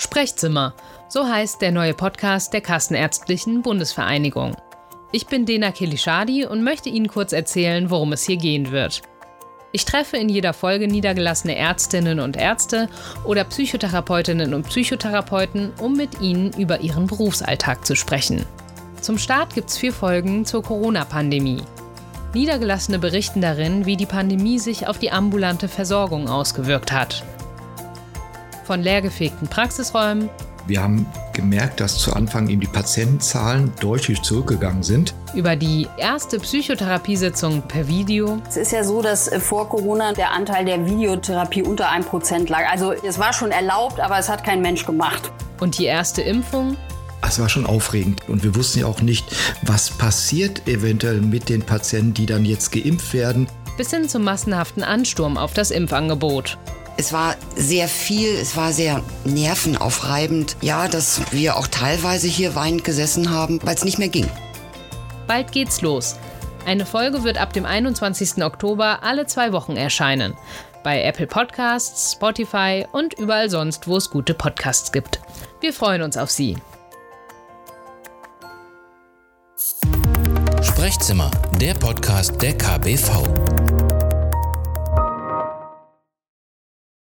Sprechzimmer, so heißt der neue Podcast der Kassenärztlichen Bundesvereinigung. Ich bin Dena Kelishadi und möchte Ihnen kurz erzählen, worum es hier gehen wird. Ich treffe in jeder Folge niedergelassene Ärztinnen und Ärzte oder Psychotherapeutinnen und Psychotherapeuten, um mit ihnen über ihren Berufsalltag zu sprechen. Zum Start gibt es vier Folgen zur Corona-Pandemie. Niedergelassene berichten darin, wie die Pandemie sich auf die ambulante Versorgung ausgewirkt hat. Von leergefegten Praxisräumen. Wir haben gemerkt, dass zu Anfang eben die Patientenzahlen deutlich zurückgegangen sind. Über die erste Psychotherapiesitzung per Video. Es ist ja so, dass äh, vor Corona der Anteil der Videotherapie unter 1% lag. Also es war schon erlaubt, aber es hat kein Mensch gemacht. Und die erste Impfung. Es war schon aufregend und wir wussten ja auch nicht, was passiert eventuell mit den Patienten, die dann jetzt geimpft werden. Bis hin zum massenhaften Ansturm auf das Impfangebot. Es war sehr viel, es war sehr nervenaufreibend. Ja, dass wir auch teilweise hier weinend gesessen haben, weil es nicht mehr ging. Bald geht's los. Eine Folge wird ab dem 21. Oktober alle zwei Wochen erscheinen. Bei Apple Podcasts, Spotify und überall sonst, wo es gute Podcasts gibt. Wir freuen uns auf Sie. Sprechzimmer, der Podcast der KBV.